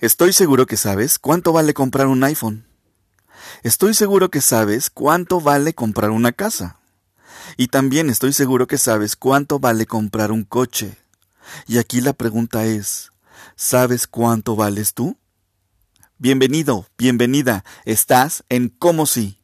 Estoy seguro que sabes cuánto vale comprar un iPhone. Estoy seguro que sabes cuánto vale comprar una casa. Y también estoy seguro que sabes cuánto vale comprar un coche. Y aquí la pregunta es, ¿sabes cuánto vales tú? Bienvenido, bienvenida, estás en Como Si.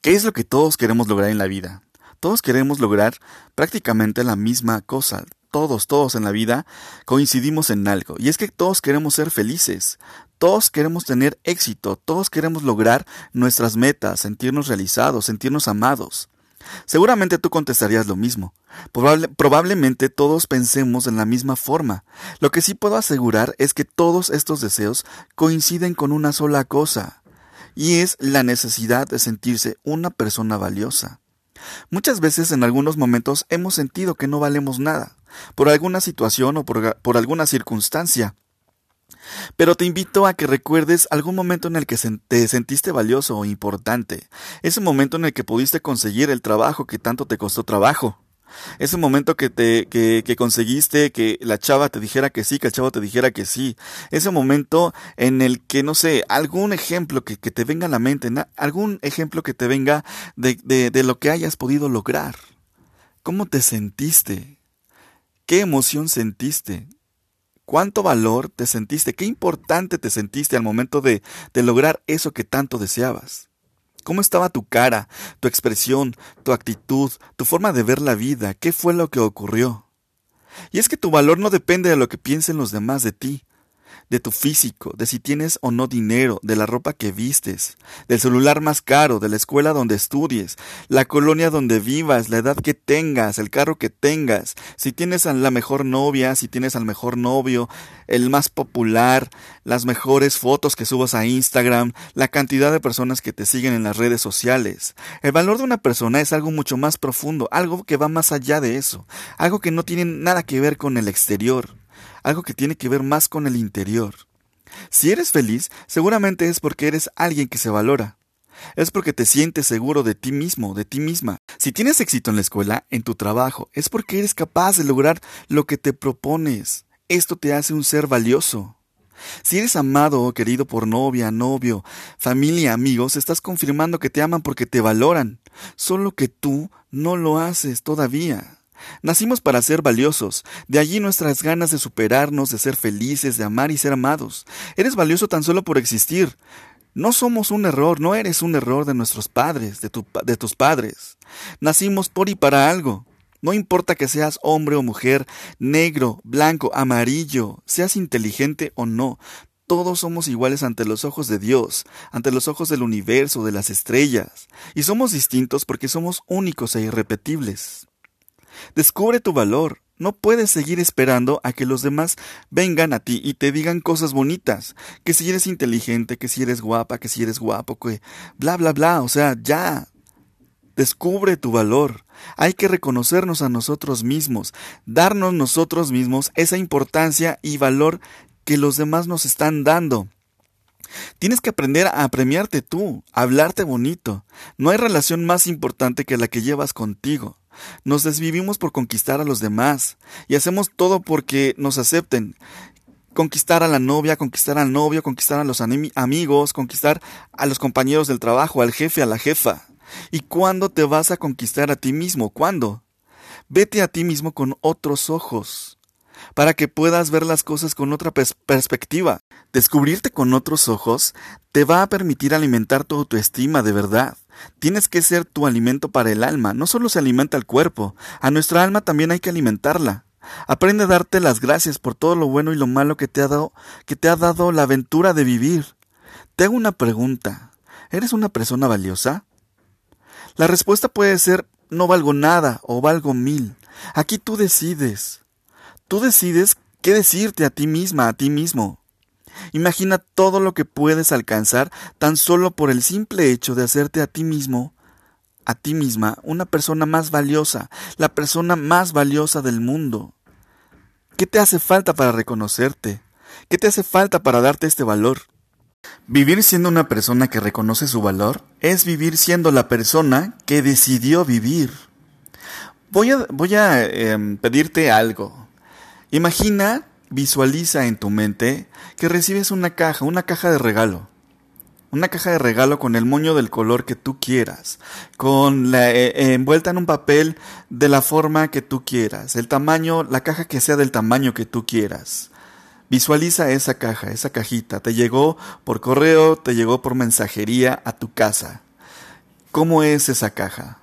¿Qué es lo que todos queremos lograr en la vida? Todos queremos lograr prácticamente la misma cosa. Todos, todos en la vida coincidimos en algo. Y es que todos queremos ser felices. Todos queremos tener éxito. Todos queremos lograr nuestras metas, sentirnos realizados, sentirnos amados. Seguramente tú contestarías lo mismo. probablemente todos pensemos en la misma forma. Lo que sí puedo asegurar es que todos estos deseos coinciden con una sola cosa, y es la necesidad de sentirse una persona valiosa. Muchas veces en algunos momentos hemos sentido que no valemos nada, por alguna situación o por, por alguna circunstancia. Pero te invito a que recuerdes algún momento en el que te sentiste valioso o importante, ese momento en el que pudiste conseguir el trabajo que tanto te costó trabajo, ese momento que te que, que, conseguiste que la chava te dijera que sí, que el chavo te dijera que sí. Ese momento en el que, no sé, algún ejemplo que, que te venga a la mente, algún ejemplo que te venga de, de, de lo que hayas podido lograr. ¿Cómo te sentiste? ¿Qué emoción sentiste? ¿Cuánto valor te sentiste? ¿Qué importante te sentiste al momento de, de lograr eso que tanto deseabas? ¿Cómo estaba tu cara, tu expresión, tu actitud, tu forma de ver la vida? ¿Qué fue lo que ocurrió? Y es que tu valor no depende de lo que piensen los demás de ti, de tu físico, de si tienes o no dinero, de la ropa que vistes, del celular más caro, de la escuela donde estudies, la colonia donde vivas, la edad que tengas, el carro que tengas, si tienes a la mejor novia, si tienes al mejor novio, el más popular, las mejores fotos que subas a Instagram, la cantidad de personas que te siguen en las redes sociales. El valor de una persona es algo mucho más profundo, algo que va más allá de eso, algo que no tiene nada que ver con el exterior algo que tiene que ver más con el interior. Si eres feliz, seguramente es porque eres alguien que se valora. Es porque te sientes seguro de ti mismo, de ti misma. Si tienes éxito en la escuela, en tu trabajo, es porque eres capaz de lograr lo que te propones. Esto te hace un ser valioso. Si eres amado o querido por novia, novio, familia, amigos, estás confirmando que te aman porque te valoran, solo que tú no lo haces todavía. Nacimos para ser valiosos, de allí nuestras ganas de superarnos, de ser felices, de amar y ser amados. Eres valioso tan solo por existir. No somos un error, no eres un error de nuestros padres, de, de tus padres. Nacimos por y para algo. No importa que seas hombre o mujer, negro, blanco, amarillo, seas inteligente o no, todos somos iguales ante los ojos de Dios, ante los ojos del universo, de las estrellas, y somos distintos porque somos únicos e irrepetibles. Descubre tu valor. No puedes seguir esperando a que los demás vengan a ti y te digan cosas bonitas, que si eres inteligente, que si eres guapa, que si eres guapo, que bla bla bla, o sea, ya. Descubre tu valor. Hay que reconocernos a nosotros mismos, darnos nosotros mismos esa importancia y valor que los demás nos están dando. Tienes que aprender a premiarte tú, a hablarte bonito. No hay relación más importante que la que llevas contigo. Nos desvivimos por conquistar a los demás y hacemos todo porque nos acepten. Conquistar a la novia, conquistar al novio, conquistar a los amigos, conquistar a los compañeros del trabajo, al jefe, a la jefa. ¿Y cuándo te vas a conquistar a ti mismo? ¿Cuándo? Vete a ti mismo con otros ojos, para que puedas ver las cosas con otra perspectiva. Descubrirte con otros ojos te va a permitir alimentar tu autoestima de verdad. Tienes que ser tu alimento para el alma. No solo se alimenta el cuerpo, a nuestra alma también hay que alimentarla. Aprende a darte las gracias por todo lo bueno y lo malo que te ha dado, que te ha dado la aventura de vivir. Te hago una pregunta. ¿Eres una persona valiosa? La respuesta puede ser no valgo nada o valgo mil. Aquí tú decides. Tú decides qué decirte a ti misma, a ti mismo. Imagina todo lo que puedes alcanzar tan solo por el simple hecho de hacerte a ti mismo, a ti misma, una persona más valiosa, la persona más valiosa del mundo. ¿Qué te hace falta para reconocerte? ¿Qué te hace falta para darte este valor? Vivir siendo una persona que reconoce su valor es vivir siendo la persona que decidió vivir. Voy a, voy a em, pedirte algo. Imagina, visualiza en tu mente que recibes una caja, una caja de regalo. Una caja de regalo con el moño del color que tú quieras, con la eh, envuelta en un papel de la forma que tú quieras, el tamaño, la caja que sea del tamaño que tú quieras. Visualiza esa caja, esa cajita. Te llegó por correo, te llegó por mensajería a tu casa. ¿Cómo es esa caja?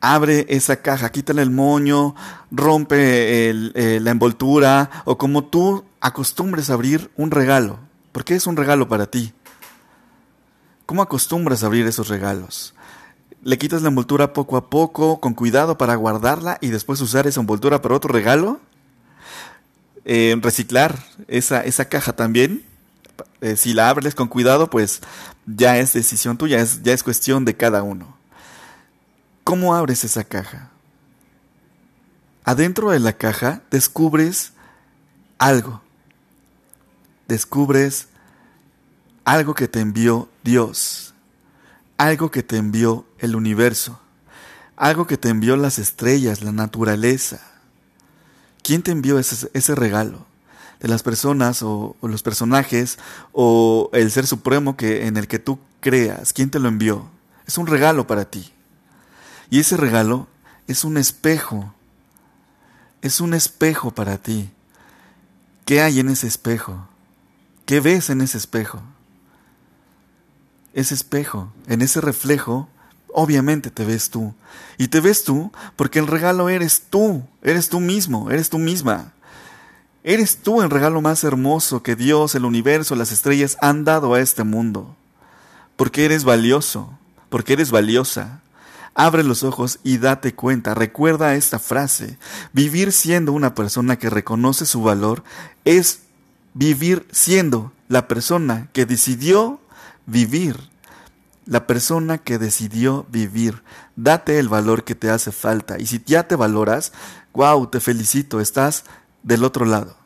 Abre esa caja, quítale el moño, rompe eh, la envoltura o como tú acostumbres a abrir un regalo. Porque es un regalo para ti. ¿Cómo acostumbras a abrir esos regalos? ¿Le quitas la envoltura poco a poco, con cuidado para guardarla y después usar esa envoltura para otro regalo? Eh, reciclar esa, esa caja también. Eh, si la abres con cuidado, pues ya es decisión tuya, es, ya es cuestión de cada uno. ¿Cómo abres esa caja? Adentro de la caja descubres algo. Descubres algo que te envió Dios, algo que te envió el universo, algo que te envió las estrellas, la naturaleza, ¿Quién te envió ese, regalo? De las personas o, los personajes o el ser supremo que, en el que tú creas. ¿Quién te lo envió? Es un regalo para ti. Y ese regalo es un espejo. Es un espejo para ti. ¿Qué hay en ese espejo? ¿Qué ves en ese espejo? Ese espejo, en ese reflejo, obviamente te ves tú. Y te ves tú porque el regalo eres tú, eres tú mismo, eres tú misma. Eres tú el regalo más hermoso que Dios, el universo, las estrellas han dado a este mundo. Porque eres valioso, porque eres valiosa. Abre los ojos y date cuenta, recuerda esta frase. Vivir siendo una persona que reconoce su valor es vivir siendo la persona que decidió vivir la persona que decidió vivir. Date el valor que te hace falta. Y si ya te valoras, wow, te felicito, estás del otro lado.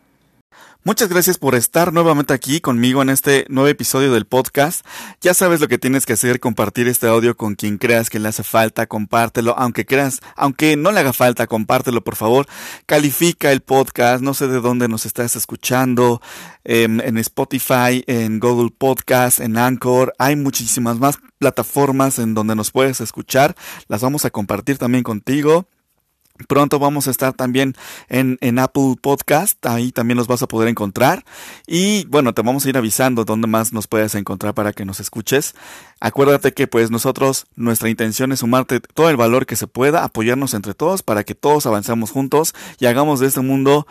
Muchas gracias por estar nuevamente aquí conmigo en este nuevo episodio del podcast. Ya sabes lo que tienes que hacer, compartir este audio con quien creas que le hace falta, compártelo, aunque creas, aunque no le haga falta, compártelo por favor. Califica el podcast, no sé de dónde nos estás escuchando, en, en Spotify, en Google Podcast, en Anchor, hay muchísimas más plataformas en donde nos puedes escuchar, las vamos a compartir también contigo. Pronto vamos a estar también en, en, Apple Podcast, ahí también nos vas a poder encontrar. Y bueno, te vamos a ir avisando dónde más nos puedes encontrar para que nos escuches. Acuérdate que pues nosotros, nuestra intención es sumarte todo el valor que se pueda, apoyarnos entre todos para que todos avancemos juntos y hagamos de este mundo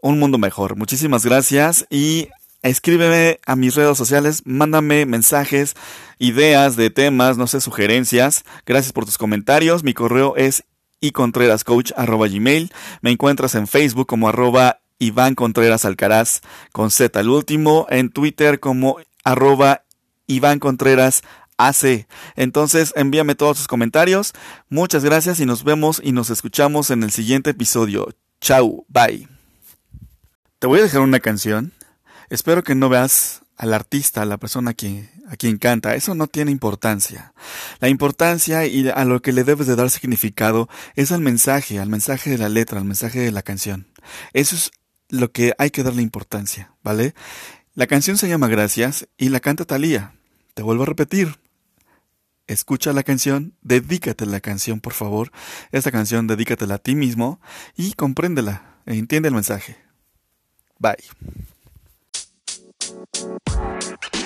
un mundo mejor. Muchísimas gracias y escríbeme a mis redes sociales, mándame mensajes, ideas de temas, no sé, sugerencias. Gracias por tus comentarios. Mi correo es y Contreras Coach arroba gmail. Me encuentras en Facebook como arroba Iván Contreras Alcaraz con Z al último, en Twitter como arroba Iván Contreras AC. Entonces envíame todos tus comentarios. Muchas gracias y nos vemos y nos escuchamos en el siguiente episodio. Chau, bye. Te voy a dejar una canción. Espero que no veas al artista, a la persona que, a quien canta, eso no tiene importancia. La importancia y a lo que le debes de dar significado es al mensaje, al mensaje de la letra, al mensaje de la canción. Eso es lo que hay que darle importancia, ¿vale? La canción se llama Gracias y la canta Talía. Te vuelvo a repetir. Escucha la canción, dedícate a la canción, por favor. Esta canción dedícatela a ti mismo y compréndela e entiende el mensaje. Bye. Thank you.